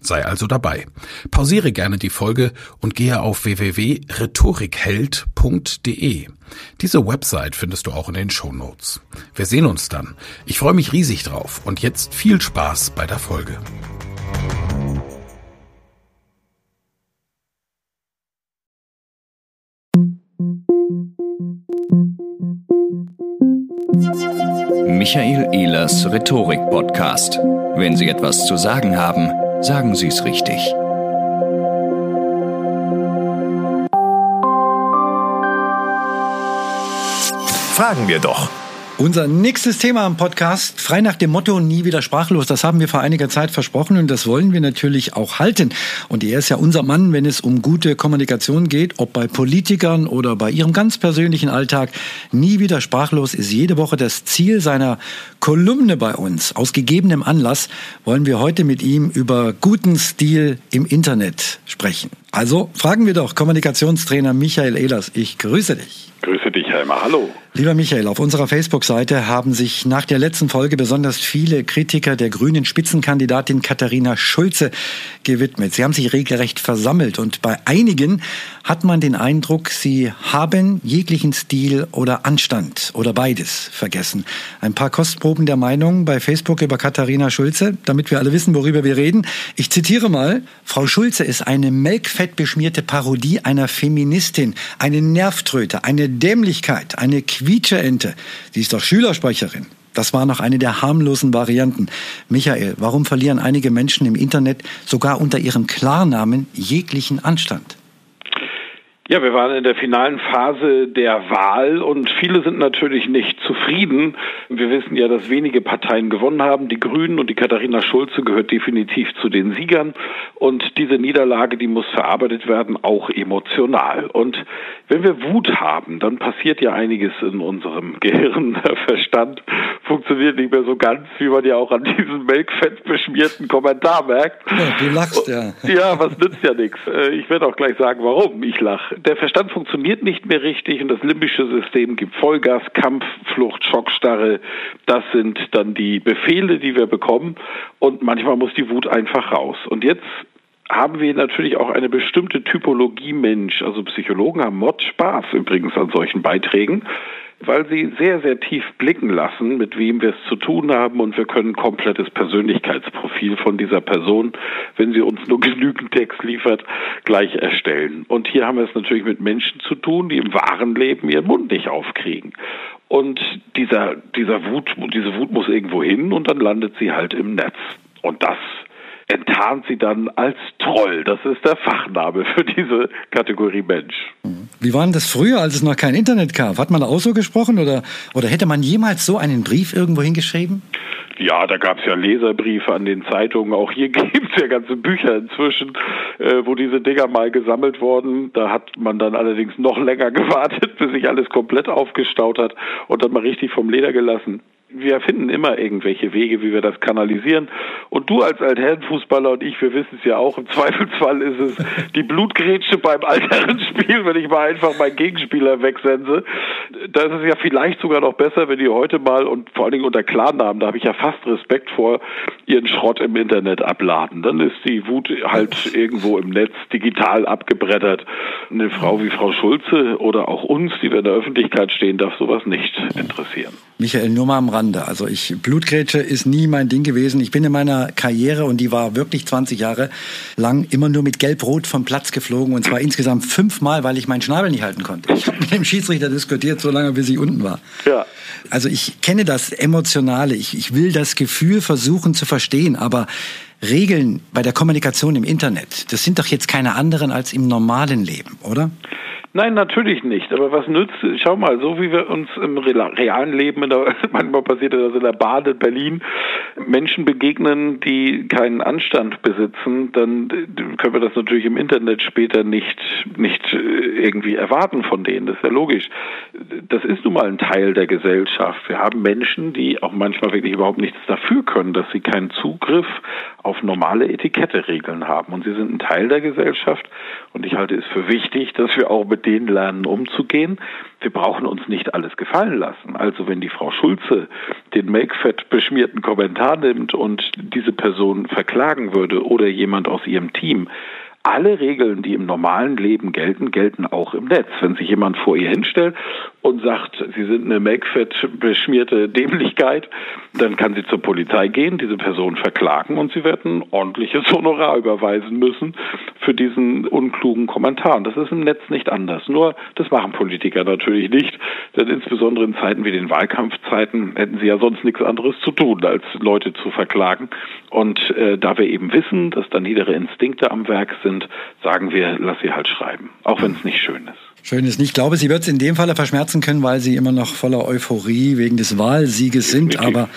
Sei also dabei. Pausiere gerne die Folge und gehe auf www.rhetorikheld.de. Diese Website findest du auch in den Show Notes. Wir sehen uns dann. Ich freue mich riesig drauf und jetzt viel Spaß bei der Folge. Michael Ehlers Rhetorik Podcast. Wenn Sie etwas zu sagen haben, Sagen Sie es richtig. Fragen wir doch. Unser nächstes Thema am Podcast, frei nach dem Motto nie wieder sprachlos, das haben wir vor einiger Zeit versprochen und das wollen wir natürlich auch halten. Und er ist ja unser Mann, wenn es um gute Kommunikation geht, ob bei Politikern oder bei ihrem ganz persönlichen Alltag. Nie wieder sprachlos ist jede Woche das Ziel seiner Kolumne bei uns. Aus gegebenem Anlass wollen wir heute mit ihm über guten Stil im Internet sprechen. Also fragen wir doch Kommunikationstrainer Michael Ehlers. Ich grüße dich. Grüße dich, Helmer. Hallo. Lieber Michael, auf unserer Facebook-Seite haben sich nach der letzten Folge besonders viele Kritiker der grünen Spitzenkandidatin Katharina Schulze gewidmet. Sie haben sich regelrecht versammelt und bei einigen hat man den Eindruck, sie haben jeglichen Stil oder Anstand oder beides vergessen. Ein paar Kostproben der Meinung bei Facebook über Katharina Schulze, damit wir alle wissen, worüber wir reden. Ich zitiere mal, Frau Schulze ist eine melkfettbeschmierte Parodie einer Feministin, eine Nervtröte, eine Dämlichkeit, eine Quietscheente. Sie ist doch Schülersprecherin. Das war noch eine der harmlosen Varianten. Michael, warum verlieren einige Menschen im Internet sogar unter ihrem Klarnamen jeglichen Anstand? Ja, wir waren in der finalen Phase der Wahl und viele sind natürlich nicht zufrieden. Wir wissen ja, dass wenige Parteien gewonnen haben. Die Grünen und die Katharina Schulze gehört definitiv zu den Siegern. Und diese Niederlage, die muss verarbeitet werden, auch emotional. Und wenn wir Wut haben, dann passiert ja einiges in unserem Gehirn. Der Verstand funktioniert nicht mehr so ganz, wie man ja auch an diesem Melkfett beschmierten Kommentar merkt. Ja, du lachst ja. Ja, was nützt ja nichts. Äh, ich werde auch gleich sagen, warum ich lache der Verstand funktioniert nicht mehr richtig und das limbische System gibt Vollgas, Kampf, Flucht, Schockstarre. Das sind dann die Befehle, die wir bekommen und manchmal muss die Wut einfach raus. Und jetzt haben wir natürlich auch eine bestimmte Typologie Mensch. Also Psychologen haben Mod Spaß übrigens an solchen Beiträgen weil sie sehr, sehr tief blicken lassen, mit wem wir es zu tun haben und wir können komplettes Persönlichkeitsprofil von dieser Person, wenn sie uns nur genügend Text liefert, gleich erstellen. Und hier haben wir es natürlich mit Menschen zu tun, die im wahren Leben ihren Mund nicht aufkriegen. Und dieser, dieser Wut, diese Wut muss irgendwo hin und dann landet sie halt im Netz. Und das enttarnt sie dann als Troll. Das ist der Fachname für diese Kategorie Mensch. Wie war denn das früher, als es noch kein Internet gab? Hat man da auch so gesprochen oder, oder hätte man jemals so einen Brief irgendwo hingeschrieben? Ja, da gab es ja Leserbriefe an den Zeitungen. Auch hier gibt es ja ganze Bücher inzwischen, äh, wo diese Dinger mal gesammelt wurden. Da hat man dann allerdings noch länger gewartet, bis sich alles komplett aufgestaut hat und dann mal richtig vom Leder gelassen wir finden immer irgendwelche Wege, wie wir das kanalisieren. Und du als Altherrenfußballer und ich, wir wissen es ja auch, im Zweifelsfall ist es die Blutgrätsche beim alteren Spiel, wenn ich mal einfach meinen Gegenspieler wegsense. Da ist es ja vielleicht sogar noch besser, wenn die heute mal und vor allen Dingen unter Klarnamen, da habe ich ja fast Respekt vor, ihren Schrott im Internet abladen. Dann ist die Wut halt irgendwo im Netz digital abgebrettert. Eine Frau wie Frau Schulze oder auch uns, die wir in der Öffentlichkeit stehen, darf sowas nicht interessieren. Michael, nur mal am Rande. Also ich Blutgrätsche ist nie mein Ding gewesen. Ich bin in meiner Karriere und die war wirklich 20 Jahre lang immer nur mit Gelb-Rot vom Platz geflogen und zwar insgesamt fünfmal, weil ich meinen Schnabel nicht halten konnte. Ich habe mit dem Schiedsrichter diskutiert, so lange bis ich unten war. Ja. Also ich kenne das Emotionale. Ich, ich will das Gefühl versuchen zu verstehen, aber Regeln bei der Kommunikation im Internet, das sind doch jetzt keine anderen als im normalen Leben, oder? Nein, natürlich nicht. Aber was nützt, schau mal, so wie wir uns im realen Leben, der, manchmal passiert das in der in Berlin, Menschen begegnen, die keinen Anstand besitzen, dann können wir das natürlich im Internet später nicht, nicht äh, irgendwie erwarten von denen. Das ist ja logisch. Das ist nun mal ein Teil der Gesellschaft. Wir haben Menschen, die auch manchmal wirklich überhaupt nichts dafür können, dass sie keinen Zugriff auf normale Etiketteregeln haben. Und sie sind ein Teil der Gesellschaft. Und ich halte es für wichtig, dass wir auch mit denen lernen, umzugehen. Wir brauchen uns nicht alles gefallen lassen. Also wenn die Frau Schulze den Makefett beschmierten Kommentar nimmt und diese Person verklagen würde oder jemand aus ihrem Team, alle Regeln, die im normalen Leben gelten, gelten auch im Netz. Wenn sich jemand vor ihr hinstellt und sagt, sie sind eine Makefett beschmierte Dämlichkeit, dann kann sie zur Polizei gehen, diese Person verklagen und sie werden ordentliches Honorar überweisen müssen für diesen unklugen Kommentar. Und das ist im Netz nicht anders. Nur, das machen Politiker natürlich nicht, denn insbesondere in Zeiten wie den Wahlkampfzeiten hätten sie ja sonst nichts anderes zu tun, als Leute zu verklagen. Und äh, da wir eben wissen, dass da niedere Instinkte am Werk sind, sagen wir, lass sie halt schreiben, auch wenn es nicht schön ist. Schön ist nicht. Ich glaube, sie wird es in dem Falle verschmerzen können, weil sie immer noch voller Euphorie wegen des Wahlsieges sind. Aber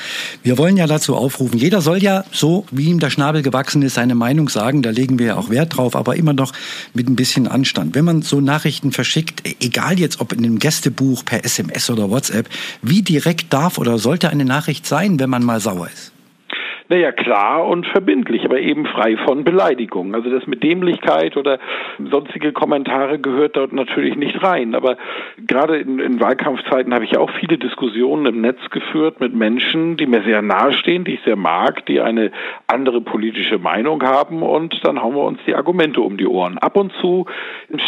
wir wollen ja dazu aufrufen. Jeder soll ja so, wie ihm der Schnabel gewachsen ist, seine Meinung sagen. Da legen wir ja auch Wert drauf, aber immer noch mit ein bisschen Anstand. Wenn man so Nachrichten verschickt, egal jetzt ob in einem Gästebuch, per SMS oder WhatsApp, wie direkt darf oder sollte eine Nachricht sein, wenn man mal sauer ist? Naja, klar und verbindlich, aber eben frei von Beleidigung. Also das mit Dämlichkeit oder sonstige Kommentare gehört dort natürlich nicht rein. Aber gerade in, in Wahlkampfzeiten habe ich auch viele Diskussionen im Netz geführt mit Menschen, die mir sehr nahestehen, die ich sehr mag, die eine andere politische Meinung haben und dann hauen wir uns die Argumente um die Ohren. Ab und zu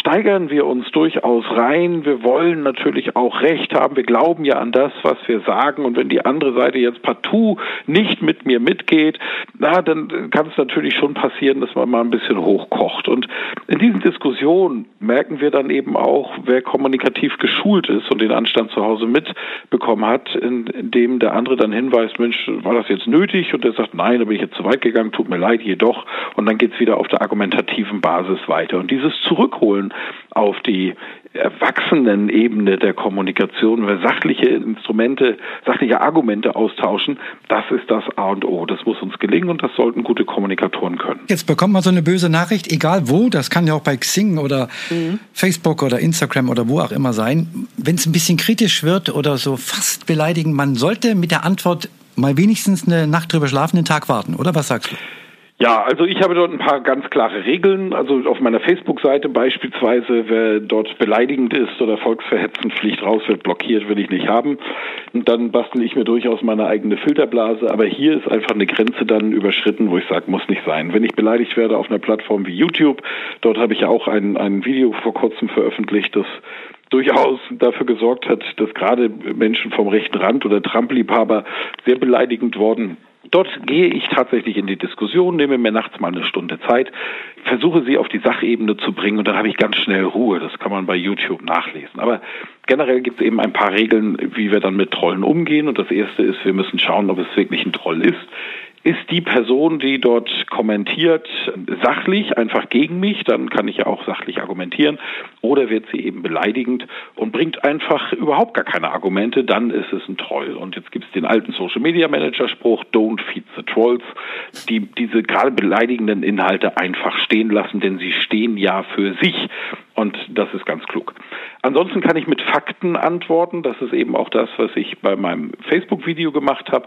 steigern wir uns durchaus rein. Wir wollen natürlich auch Recht haben. Wir glauben ja an das, was wir sagen. Und wenn die andere Seite jetzt partout nicht mit mir mit geht, na, dann kann es natürlich schon passieren, dass man mal ein bisschen hochkocht. Und Diskussionen merken wir dann eben auch, wer kommunikativ geschult ist und den Anstand zu Hause mitbekommen hat, indem der andere dann hinweist, Mensch, war das jetzt nötig? Und der sagt, nein, da bin ich jetzt zu weit gegangen, tut mir leid, jedoch. Und dann geht es wieder auf der argumentativen Basis weiter. Und dieses Zurückholen auf die erwachsenen Ebene der Kommunikation, wenn wir sachliche Instrumente, sachliche Argumente austauschen, das ist das A und O. Das muss uns gelingen und das sollten gute Kommunikatoren können. Jetzt bekommt man so eine böse Nachricht, egal wo, das kann ja auch bei Xing oder mhm. Facebook oder Instagram oder wo auch immer sein. Wenn es ein bisschen kritisch wird oder so fast beleidigend, man sollte mit der Antwort mal wenigstens eine Nacht drüber schlafen, den Tag warten, oder was sagst du? Ja, also ich habe dort ein paar ganz klare Regeln. Also auf meiner Facebook-Seite beispielsweise, wer dort beleidigend ist oder volksverhetzend, fliegt raus, wird blockiert, will ich nicht haben. Und dann bastel ich mir durchaus meine eigene Filterblase. Aber hier ist einfach eine Grenze dann überschritten, wo ich sage, muss nicht sein. Wenn ich beleidigt werde auf einer Plattform wie YouTube, dort habe ich ja auch ein, ein Video vor kurzem veröffentlicht, das durchaus dafür gesorgt hat, dass gerade Menschen vom rechten Rand oder Trump-Liebhaber sehr beleidigend worden Dort gehe ich tatsächlich in die Diskussion, nehme mir nachts mal eine Stunde Zeit, versuche sie auf die Sachebene zu bringen und dann habe ich ganz schnell Ruhe. Das kann man bei YouTube nachlesen. Aber generell gibt es eben ein paar Regeln, wie wir dann mit Trollen umgehen. Und das erste ist, wir müssen schauen, ob es wirklich ein Troll ist ist die Person, die dort kommentiert, sachlich, einfach gegen mich, dann kann ich ja auch sachlich argumentieren, oder wird sie eben beleidigend und bringt einfach überhaupt gar keine Argumente, dann ist es ein Troll. Und jetzt gibt es den alten Social Media Manager Spruch, don't feed the trolls, die diese gerade beleidigenden Inhalte einfach stehen lassen, denn sie stehen ja für sich. Und das ist ganz klug. Ansonsten kann ich mit Fakten antworten. Das ist eben auch das, was ich bei meinem Facebook-Video gemacht habe.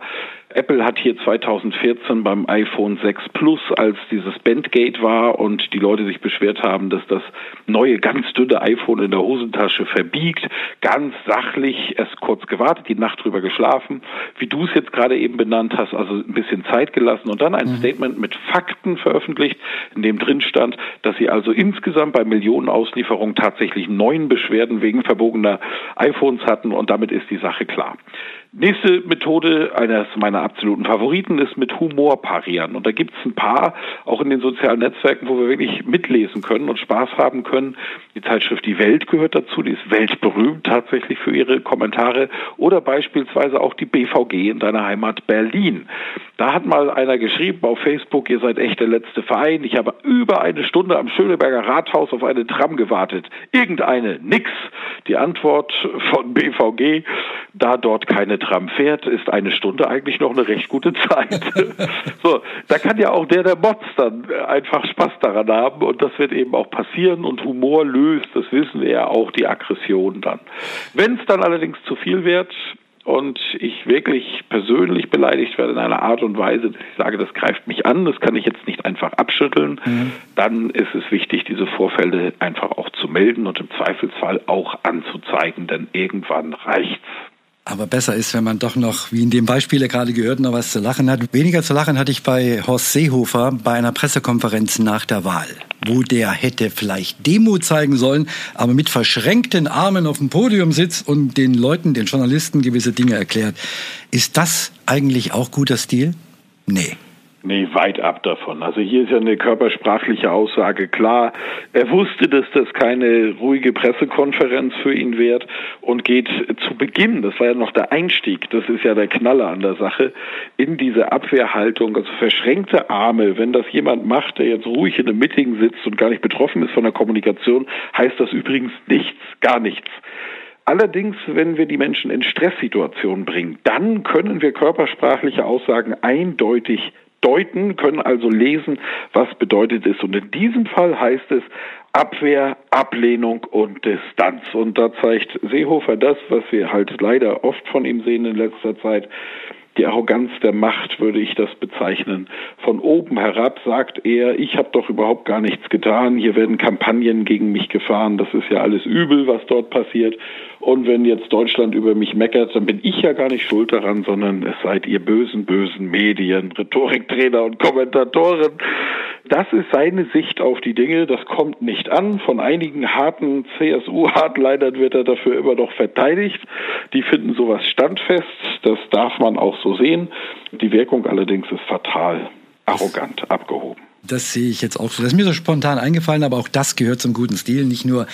Apple hat hier 2014 beim iPhone 6 Plus, als dieses Bandgate war und die Leute sich beschwert haben, dass das neue, ganz dünne iPhone in der Hosentasche verbiegt, ganz sachlich erst kurz gewartet, die Nacht drüber geschlafen, wie du es jetzt gerade eben benannt hast, also ein bisschen Zeit gelassen und dann ein mhm. Statement mit Fakten veröffentlicht, in dem drin stand, dass sie also insgesamt bei Millionen Auslieferungen Auslieferung tatsächlich neun Beschwerden wegen verbogener iPhones hatten und damit ist die Sache klar. Nächste Methode, eines meiner absoluten Favoriten, ist mit Humor parieren. Und da gibt es ein paar, auch in den sozialen Netzwerken, wo wir wirklich mitlesen können und Spaß haben können. Die Zeitschrift Die Welt gehört dazu, die ist weltberühmt tatsächlich für ihre Kommentare. Oder beispielsweise auch die BVG in deiner Heimat Berlin. Da hat mal einer geschrieben auf Facebook, ihr seid echt der letzte Verein. Ich habe über eine Stunde am Schöneberger Rathaus auf eine Tram gewartet. Irgendeine, nix. Die Antwort von BVG, da dort keine Tram fährt, ist eine Stunde eigentlich noch eine recht gute Zeit. so, da kann ja auch der, der Bots dann einfach Spaß daran haben und das wird eben auch passieren und Humor löst, das wissen wir ja auch, die Aggression dann. Wenn es dann allerdings zu viel wird, und ich wirklich persönlich beleidigt werde in einer Art und Weise, dass ich sage, das greift mich an, das kann ich jetzt nicht einfach abschütteln, mhm. dann ist es wichtig, diese Vorfälle einfach auch zu melden und im Zweifelsfall auch anzuzeigen, denn irgendwann reicht's. Aber besser ist, wenn man doch noch, wie in dem Beispiel gerade gehört, noch was zu lachen hat. Weniger zu lachen hatte ich bei Horst Seehofer bei einer Pressekonferenz nach der Wahl, wo der hätte vielleicht Demo zeigen sollen, aber mit verschränkten Armen auf dem Podium sitzt und den Leuten, den Journalisten gewisse Dinge erklärt. Ist das eigentlich auch guter Stil? Nee. Nee, weit ab davon. Also hier ist ja eine körpersprachliche Aussage klar. Er wusste, dass das keine ruhige Pressekonferenz für ihn wird und geht zu Beginn, das war ja noch der Einstieg, das ist ja der Knaller an der Sache, in diese Abwehrhaltung, also verschränkte Arme. Wenn das jemand macht, der jetzt ruhig in einem Meeting sitzt und gar nicht betroffen ist von der Kommunikation, heißt das übrigens nichts, gar nichts. Allerdings, wenn wir die Menschen in Stresssituationen bringen, dann können wir körpersprachliche Aussagen eindeutig deuten, können also lesen, was bedeutet es. Und in diesem Fall heißt es Abwehr, Ablehnung und Distanz. Und da zeigt Seehofer das, was wir halt leider oft von ihm sehen in letzter Zeit. Die Arroganz der Macht würde ich das bezeichnen. Von oben herab sagt er, ich habe doch überhaupt gar nichts getan, hier werden Kampagnen gegen mich gefahren, das ist ja alles übel, was dort passiert. Und wenn jetzt Deutschland über mich meckert, dann bin ich ja gar nicht schuld daran, sondern es seid ihr bösen, bösen Medien, Rhetoriktrainer und Kommentatoren. Das ist seine Sicht auf die Dinge. Das kommt nicht an. Von einigen harten CSU-Hardlinern wird er dafür immer noch verteidigt. Die finden sowas standfest. Das darf man auch so sehen. Die Wirkung allerdings ist fatal, arrogant, abgehoben. Das sehe ich jetzt auch so. Das ist mir so spontan eingefallen, aber auch das gehört zum guten Stil. Nicht nur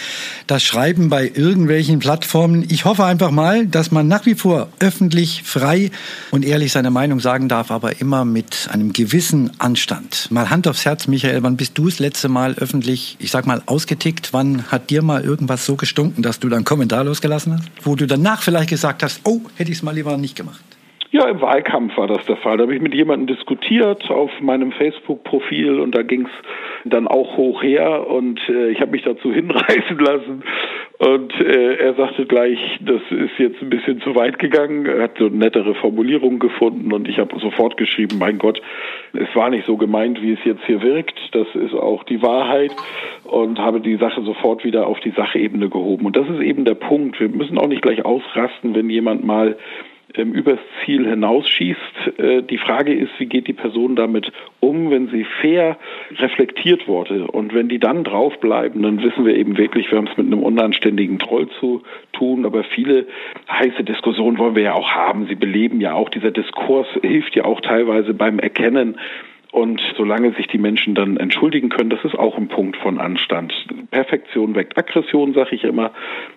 das Schreiben bei irgendwelchen Plattformen. Ich hoffe einfach mal, dass man nach wie vor öffentlich, frei und ehrlich seine Meinung sagen darf, aber immer mit einem gewissen Anstand. Mal Hand aufs Herz, Michael, wann bist du das letzte Mal öffentlich, ich sag mal, ausgetickt? Wann hat dir mal irgendwas so gestunken, dass du dann Kommentar losgelassen hast? Wo du danach vielleicht gesagt hast, oh, hätte ich es mal lieber nicht gemacht? Ja, im Wahlkampf war das der Fall. Da habe ich mit jemandem diskutiert auf meinem Facebook-Profil und da ging es dann auch hoch her und äh, ich habe mich dazu hinreißen lassen und äh, er sagte gleich, das ist jetzt ein bisschen zu weit gegangen. Er hat so nettere Formulierungen gefunden und ich habe sofort geschrieben, mein Gott, es war nicht so gemeint, wie es jetzt hier wirkt. Das ist auch die Wahrheit und habe die Sache sofort wieder auf die Sachebene gehoben. Und das ist eben der Punkt. Wir müssen auch nicht gleich ausrasten, wenn jemand mal übers Ziel hinausschießt. Äh, die Frage ist, wie geht die Person damit um, wenn sie fair reflektiert wurde und wenn die dann draufbleiben, dann wissen wir eben wirklich, wir haben es mit einem unanständigen Troll zu tun, aber viele heiße Diskussionen wollen wir ja auch haben. Sie beleben ja auch, dieser Diskurs hilft ja auch teilweise beim Erkennen, und solange sich die Menschen dann entschuldigen können, das ist auch ein Punkt von Anstand. Perfektion weckt Aggression, sage ich immer.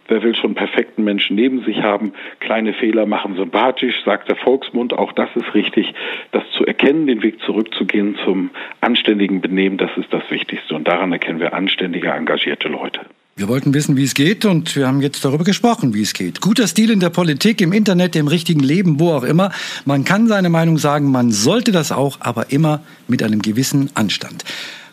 Wer will schon perfekten Menschen neben sich haben? Kleine Fehler machen sympathisch, sagt der Volksmund. Auch das ist richtig. Das zu erkennen, den Weg zurückzugehen zum anständigen Benehmen, das ist das Wichtigste. Und daran erkennen wir anständige, engagierte Leute. Wir wollten wissen, wie es geht und wir haben jetzt darüber gesprochen, wie es geht. Guter Stil in der Politik, im Internet, im richtigen Leben, wo auch immer. Man kann seine Meinung sagen, man sollte das auch, aber immer mit einem gewissen Anstand.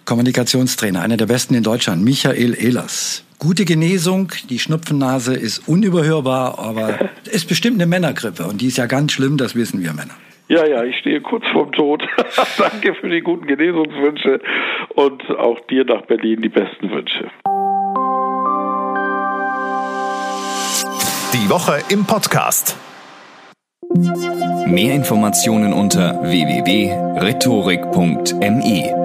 Kommunikationstrainer, einer der besten in Deutschland, Michael Ehlers. Gute Genesung, die Schnupfennase ist unüberhörbar, aber es ist bestimmt eine Männergrippe und die ist ja ganz schlimm, das wissen wir Männer. Ja, ja, ich stehe kurz vorm Tod. Danke für die guten Genesungswünsche und auch dir nach Berlin die besten Wünsche. Die Woche im Podcast. Mehr Informationen unter www.rhetorik.me